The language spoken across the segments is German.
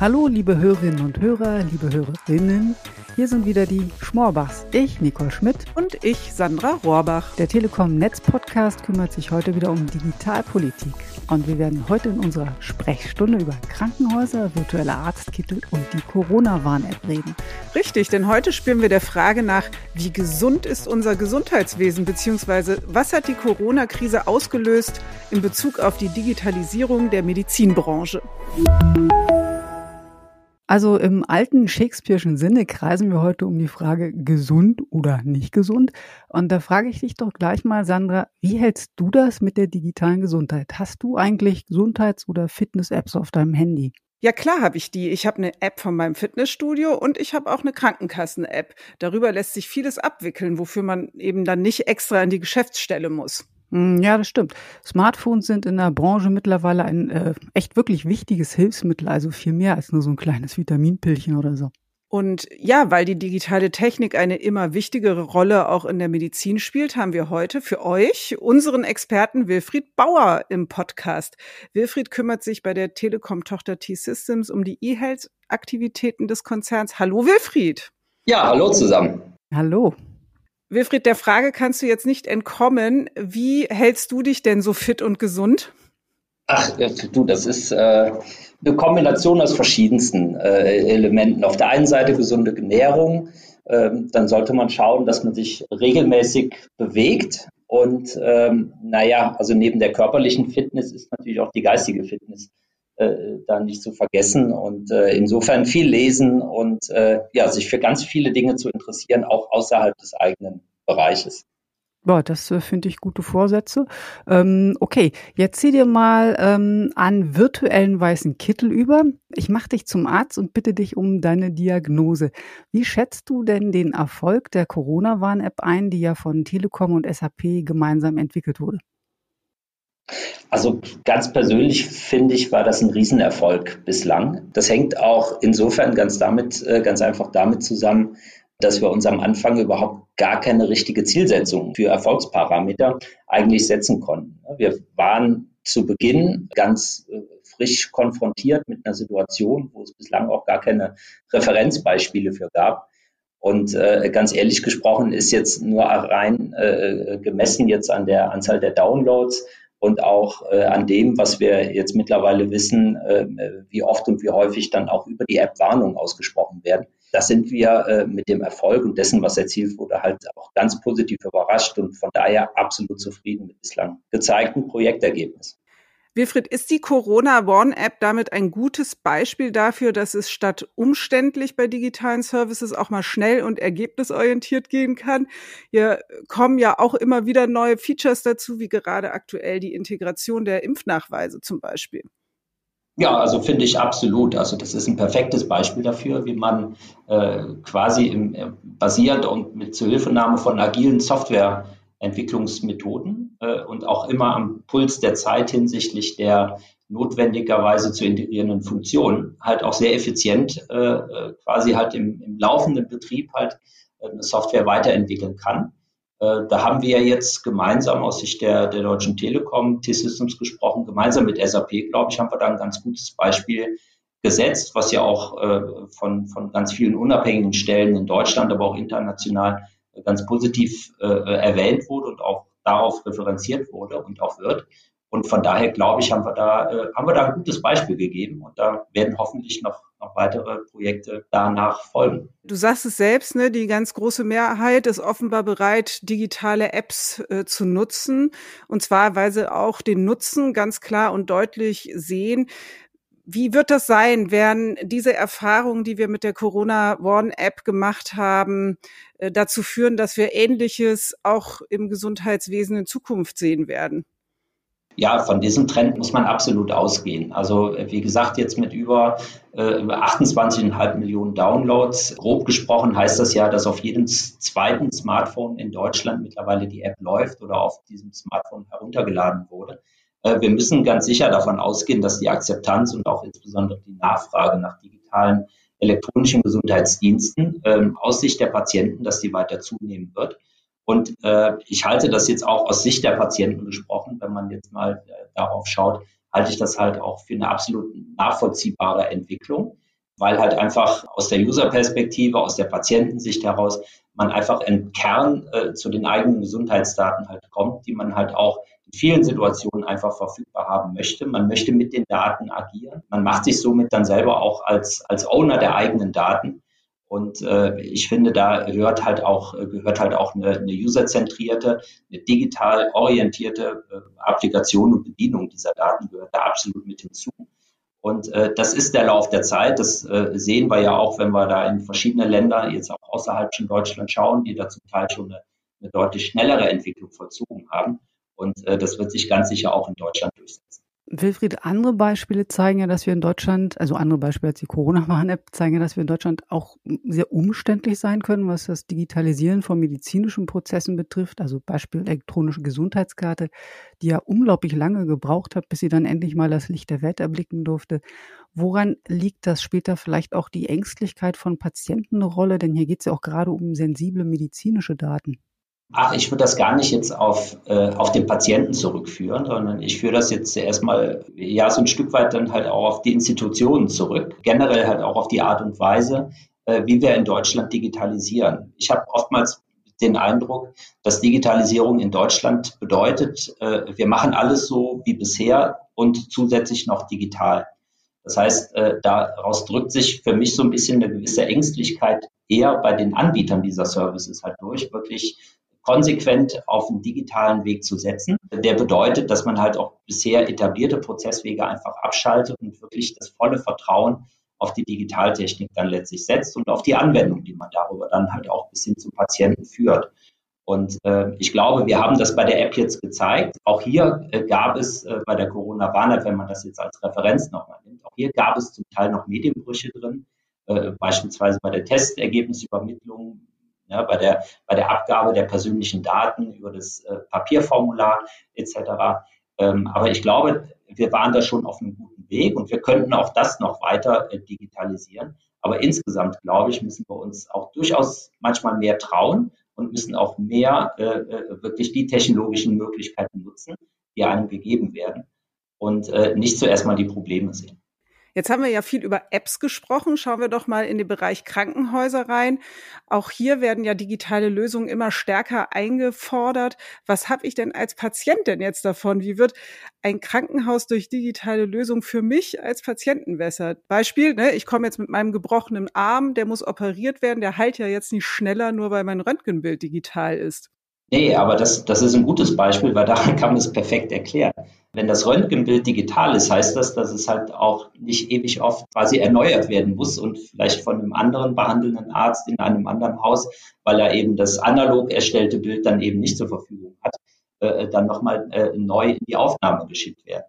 Hallo, liebe Hörerinnen und Hörer, liebe Hörerinnen. Hier sind wieder die Schmorbachs. Ich, Nicole Schmidt. Und ich, Sandra Rohrbach. Der Telekom Netz Podcast kümmert sich heute wieder um Digitalpolitik. Und wir werden heute in unserer Sprechstunde über Krankenhäuser, virtuelle Arztkittel und die Corona-Warn-App reden. Richtig, denn heute spüren wir der Frage nach, wie gesund ist unser Gesundheitswesen, beziehungsweise was hat die Corona-Krise ausgelöst in Bezug auf die Digitalisierung der Medizinbranche. Also im alten Shakespeare'schen Sinne kreisen wir heute um die Frage gesund oder nicht gesund. Und da frage ich dich doch gleich mal, Sandra, wie hältst du das mit der digitalen Gesundheit? Hast du eigentlich Gesundheits- oder Fitness-Apps auf deinem Handy? Ja, klar habe ich die. Ich habe eine App von meinem Fitnessstudio und ich habe auch eine Krankenkassen-App. Darüber lässt sich vieles abwickeln, wofür man eben dann nicht extra in die Geschäftsstelle muss. Hm, ja, das stimmt. Smartphones sind in der Branche mittlerweile ein äh, echt wirklich wichtiges Hilfsmittel, also viel mehr als nur so ein kleines Vitaminpillchen oder so. Und ja, weil die digitale Technik eine immer wichtigere Rolle auch in der Medizin spielt, haben wir heute für euch unseren Experten Wilfried Bauer im Podcast. Wilfried kümmert sich bei der Telekom-Tochter T-Systems um die E-Health-Aktivitäten des Konzerns. Hallo Wilfried. Ja, hallo zusammen. Hallo. Wilfried, der Frage kannst du jetzt nicht entkommen. Wie hältst du dich denn so fit und gesund? Ach, äh, du, das ist äh, eine Kombination aus verschiedensten äh, Elementen. Auf der einen Seite gesunde Ernährung, ähm, dann sollte man schauen, dass man sich regelmäßig bewegt. Und ähm, naja, also neben der körperlichen Fitness ist natürlich auch die geistige Fitness da nicht zu vergessen. Und äh, insofern viel lesen und äh, ja, sich für ganz viele Dinge zu interessieren, auch außerhalb des eigenen Bereiches. Boah, das äh, finde ich gute Vorsätze. Ähm, okay, jetzt zieh dir mal ähm, an virtuellen weißen Kittel über. Ich mache dich zum Arzt und bitte dich um deine Diagnose. Wie schätzt du denn den Erfolg der Corona-Warn-App ein, die ja von Telekom und SAP gemeinsam entwickelt wurde? Also ganz persönlich finde ich, war das ein Riesenerfolg bislang. Das hängt auch insofern ganz damit, äh, ganz einfach damit zusammen, dass wir uns am Anfang überhaupt gar keine richtige Zielsetzung für Erfolgsparameter eigentlich setzen konnten. Wir waren zu Beginn ganz äh, frisch konfrontiert mit einer Situation, wo es bislang auch gar keine Referenzbeispiele für gab. Und äh, ganz ehrlich gesprochen ist jetzt nur rein äh, gemessen jetzt an der Anzahl der Downloads und auch äh, an dem, was wir jetzt mittlerweile wissen, äh, wie oft und wie häufig dann auch über die App Warnungen ausgesprochen werden. Da sind wir äh, mit dem Erfolg und dessen, was erzielt wurde, halt auch ganz positiv überrascht und von daher absolut zufrieden mit bislang gezeigten Projektergebnissen. Wilfried, ist die Corona-Warn-App damit ein gutes Beispiel dafür, dass es statt umständlich bei digitalen Services auch mal schnell und ergebnisorientiert gehen kann? Hier kommen ja auch immer wieder neue Features dazu, wie gerade aktuell die Integration der Impfnachweise zum Beispiel. Ja, also finde ich absolut. Also das ist ein perfektes Beispiel dafür, wie man äh, quasi im, äh, basiert und mit Zuhilfenahme von agilen Software Entwicklungsmethoden äh, und auch immer am Puls der Zeit hinsichtlich der notwendigerweise zu integrierenden Funktionen halt auch sehr effizient äh, äh quasi halt im, im, laufenden Betrieb halt äh, eine Software weiterentwickeln kann. Äh, da haben wir ja jetzt gemeinsam aus Sicht der, der Deutschen Telekom, T-Systems gesprochen, gemeinsam mit SAP, glaube ich, haben wir da ein ganz gutes Beispiel gesetzt, was ja auch äh, von, von ganz vielen unabhängigen Stellen in Deutschland, aber auch international ganz positiv äh, erwähnt wurde und auch darauf referenziert wurde und auch wird. Und von daher glaube ich, haben wir da, äh, haben wir da ein gutes Beispiel gegeben und da werden hoffentlich noch, noch weitere Projekte danach folgen. Du sagst es selbst, ne, die ganz große Mehrheit ist offenbar bereit, digitale Apps äh, zu nutzen. Und zwar, weil sie auch den Nutzen ganz klar und deutlich sehen. Wie wird das sein? Werden diese Erfahrungen, die wir mit der Corona Warn App gemacht haben, äh, dazu führen, dass wir Ähnliches auch im Gesundheitswesen in Zukunft sehen werden? Ja, von diesem Trend muss man absolut ausgehen. Also wie gesagt, jetzt mit über, äh, über 28,5 Millionen Downloads. Grob gesprochen heißt das ja, dass auf jedem zweiten Smartphone in Deutschland mittlerweile die App läuft oder auf diesem Smartphone heruntergeladen wurde. Äh, wir müssen ganz sicher davon ausgehen, dass die Akzeptanz und auch insbesondere die Nachfrage nach digitalen elektronischen Gesundheitsdiensten ähm, aus Sicht der Patienten, dass die weiter zunehmen wird. Und äh, ich halte das jetzt auch aus Sicht der Patienten gesprochen, wenn man jetzt mal äh, darauf schaut, halte ich das halt auch für eine absolut nachvollziehbare Entwicklung. weil halt einfach aus der User-Perspektive, aus der Patientensicht heraus, man einfach im Kern äh, zu den eigenen Gesundheitsdaten halt kommt, die man halt auch vielen Situationen einfach verfügbar haben möchte. Man möchte mit den Daten agieren. Man macht sich somit dann selber auch als, als Owner der eigenen Daten. Und äh, ich finde, da gehört halt auch, gehört halt auch eine, eine userzentrierte, eine digital orientierte äh, Applikation und Bedienung dieser Daten gehört da absolut mit hinzu. Und äh, das ist der Lauf der Zeit. Das äh, sehen wir ja auch, wenn wir da in verschiedene Länder, jetzt auch außerhalb von Deutschland schauen, die da zum Teil schon eine, eine deutlich schnellere Entwicklung vollzogen haben. Und äh, das wird sich ganz sicher auch in Deutschland durchsetzen. Wilfried, andere Beispiele zeigen ja, dass wir in Deutschland, also andere Beispiele als die Corona-Warn-App, zeigen ja, dass wir in Deutschland auch sehr umständlich sein können, was das Digitalisieren von medizinischen Prozessen betrifft. Also Beispiel elektronische Gesundheitskarte, die ja unglaublich lange gebraucht hat, bis sie dann endlich mal das Licht der Welt erblicken durfte. Woran liegt das später vielleicht auch die Ängstlichkeit von Patienten eine Rolle? Denn hier geht es ja auch gerade um sensible medizinische Daten. Ach, ich würde das gar nicht jetzt auf, äh, auf den Patienten zurückführen, sondern ich führe das jetzt erstmal ja so ein Stück weit dann halt auch auf die Institutionen zurück, generell halt auch auf die Art und Weise, äh, wie wir in Deutschland digitalisieren. Ich habe oftmals den Eindruck, dass Digitalisierung in Deutschland bedeutet, äh, wir machen alles so wie bisher und zusätzlich noch digital. Das heißt, äh, daraus drückt sich für mich so ein bisschen eine gewisse Ängstlichkeit eher bei den Anbietern dieser Services halt durch, wirklich konsequent auf den digitalen Weg zu setzen. Der bedeutet, dass man halt auch bisher etablierte Prozesswege einfach abschaltet und wirklich das volle Vertrauen auf die Digitaltechnik dann letztlich setzt und auf die Anwendung, die man darüber dann halt auch bis hin zum Patienten führt. Und äh, ich glaube, wir haben das bei der App jetzt gezeigt. Auch hier äh, gab es äh, bei der Corona-Warn-App, wenn man das jetzt als Referenz nochmal nimmt, auch hier gab es zum Teil noch Medienbrüche drin, äh, beispielsweise bei der Testergebnisübermittlung ja, bei, der, bei der Abgabe der persönlichen Daten über das äh, Papierformular etc. Ähm, aber ich glaube, wir waren da schon auf einem guten Weg und wir könnten auch das noch weiter äh, digitalisieren. Aber insgesamt, glaube ich, müssen wir uns auch durchaus manchmal mehr trauen und müssen auch mehr äh, äh wirklich die technologischen Möglichkeiten nutzen, die einem gegeben werden und äh, nicht zuerst mal die Probleme sehen. Jetzt haben wir ja viel über Apps gesprochen. Schauen wir doch mal in den Bereich Krankenhäuser rein. Auch hier werden ja digitale Lösungen immer stärker eingefordert. Was habe ich denn als Patient denn jetzt davon? Wie wird ein Krankenhaus durch digitale Lösung für mich als Patienten besser? Beispiel, ne, ich komme jetzt mit meinem gebrochenen Arm, der muss operiert werden, der heilt ja jetzt nicht schneller, nur weil mein Röntgenbild digital ist. Nee, aber das, das ist ein gutes Beispiel, weil daran kann man es perfekt erklären. Wenn das Röntgenbild digital ist, heißt das, dass es halt auch nicht ewig oft quasi erneuert werden muss und vielleicht von einem anderen behandelnden Arzt in einem anderen Haus, weil er eben das analog erstellte Bild dann eben nicht zur Verfügung hat, äh, dann nochmal äh, neu in die Aufnahme geschickt werden.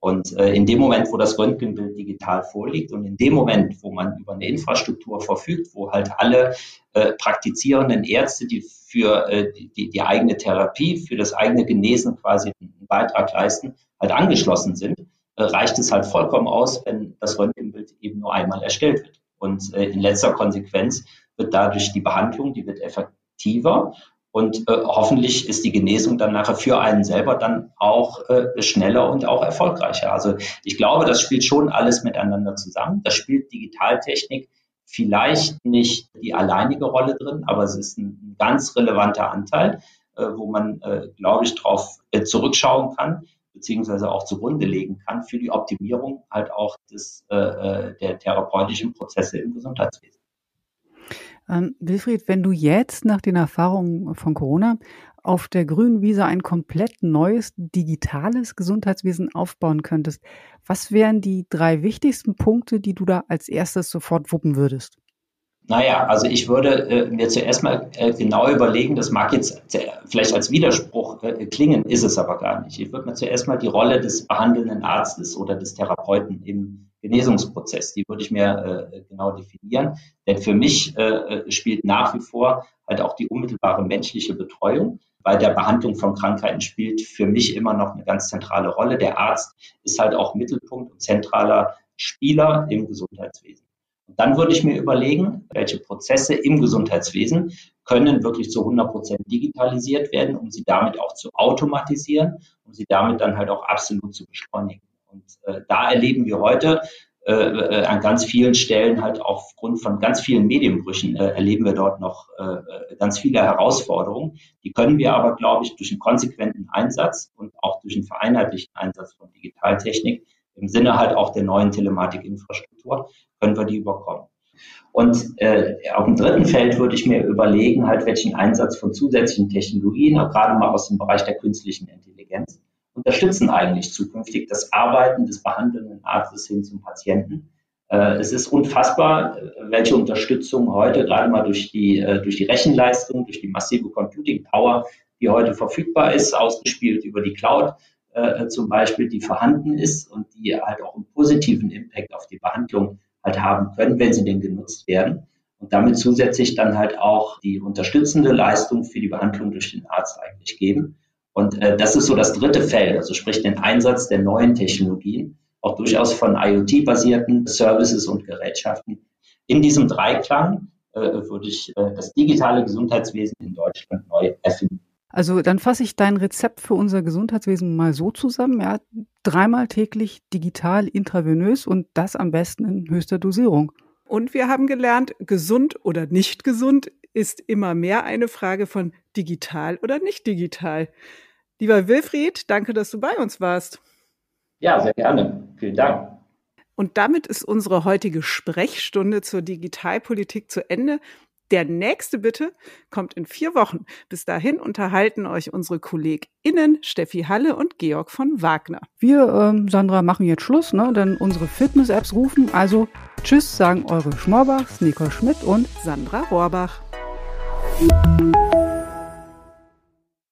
Und äh, in dem Moment, wo das Röntgenbild digital vorliegt und in dem Moment, wo man über eine Infrastruktur verfügt, wo halt alle äh, praktizierenden Ärzte, die für äh, die, die eigene Therapie, für das eigene Genesen quasi einen Beitrag leisten, halt angeschlossen sind, äh, reicht es halt vollkommen aus, wenn das Röntgenbild eben nur einmal erstellt wird. Und äh, in letzter Konsequenz wird dadurch die Behandlung, die wird effektiver und äh, hoffentlich ist die Genesung dann nachher für einen selber dann auch äh, schneller und auch erfolgreicher. Also ich glaube, das spielt schon alles miteinander zusammen. Das spielt Digitaltechnik vielleicht nicht die alleinige Rolle drin, aber es ist ein, ganz relevanter Anteil, äh, wo man, äh, glaube ich, darauf äh, zurückschauen kann beziehungsweise auch zugrunde legen kann für die Optimierung halt auch des, äh der therapeutischen Prozesse im Gesundheitswesen. Ähm, Wilfried, wenn du jetzt nach den Erfahrungen von Corona auf der grünen Wiese ein komplett neues digitales Gesundheitswesen aufbauen könntest, was wären die drei wichtigsten Punkte, die du da als erstes sofort wuppen würdest? Naja, also ich würde äh, mir zuerst mal äh, genau überlegen, das mag jetzt vielleicht als Widerspruch äh, klingen, ist es aber gar nicht. Ich würde mir zuerst mal die Rolle des behandelnden Arztes oder des Therapeuten im Genesungsprozess, die würde ich mir äh, genau definieren. Denn für mich äh, spielt nach wie vor halt auch die unmittelbare menschliche Betreuung. Bei der Behandlung von Krankheiten spielt für mich immer noch eine ganz zentrale Rolle. Der Arzt ist halt auch Mittelpunkt und zentraler Spieler im Gesundheitswesen. Dann würde ich mir überlegen, welche Prozesse im Gesundheitswesen können wirklich zu 100 Prozent digitalisiert werden, um sie damit auch zu automatisieren, um sie damit dann halt auch absolut zu beschleunigen. Und äh, da erleben wir heute äh, äh, an ganz vielen Stellen halt aufgrund von ganz vielen Medienbrüchen äh, erleben wir dort noch äh, äh, ganz viele Herausforderungen. Die können wir aber, glaube ich, durch einen konsequenten Einsatz und auch durch einen vereinheitlichten Einsatz von Digitaltechnik im Sinne halt auch der neuen Telematikinfrastruktur, können wir die überkommen. Und äh, auf dem dritten Feld würde ich mir überlegen, halt welchen Einsatz von zusätzlichen Technologien, gerade mal aus dem Bereich der künstlichen Intelligenz, unterstützen eigentlich zukünftig das Arbeiten des behandelnden Arztes hin zum Patienten. Äh, es ist unfassbar, welche Unterstützung heute gerade mal durch die, äh, durch die Rechenleistung, durch die massive Computing Power, die heute verfügbar ist, ausgespielt über die Cloud äh, zum Beispiel, die vorhanden ist und die halt auch einen positiven Impact auf die Behandlung halt haben können, wenn sie denn genutzt werden. Und damit zusätzlich dann halt auch die unterstützende Leistung für die Behandlung durch den Arzt eigentlich geben. Und äh, das ist so das dritte Feld, also sprich den Einsatz der neuen Technologien, auch durchaus von IoT-basierten Services und Gerätschaften. In diesem Dreiklang äh, würde ich äh, das digitale Gesundheitswesen in Deutschland neu erfinden. Also dann fasse ich dein Rezept für unser Gesundheitswesen mal so zusammen. Ja, dreimal täglich digital intravenös und das am besten in höchster Dosierung. Und wir haben gelernt, gesund oder nicht gesund ist immer mehr eine Frage von digital oder nicht digital. Lieber Wilfried, danke, dass du bei uns warst. Ja, sehr gerne. Vielen Dank. Und damit ist unsere heutige Sprechstunde zur Digitalpolitik zu Ende. Der nächste bitte kommt in vier Wochen. Bis dahin unterhalten euch unsere KollegInnen Steffi Halle und Georg von Wagner. Wir, ähm, Sandra, machen jetzt Schluss, ne? denn unsere Fitness-Apps rufen. Also Tschüss, sagen eure Schmorbachs, Nicole Schmidt und Sandra Rohrbach. you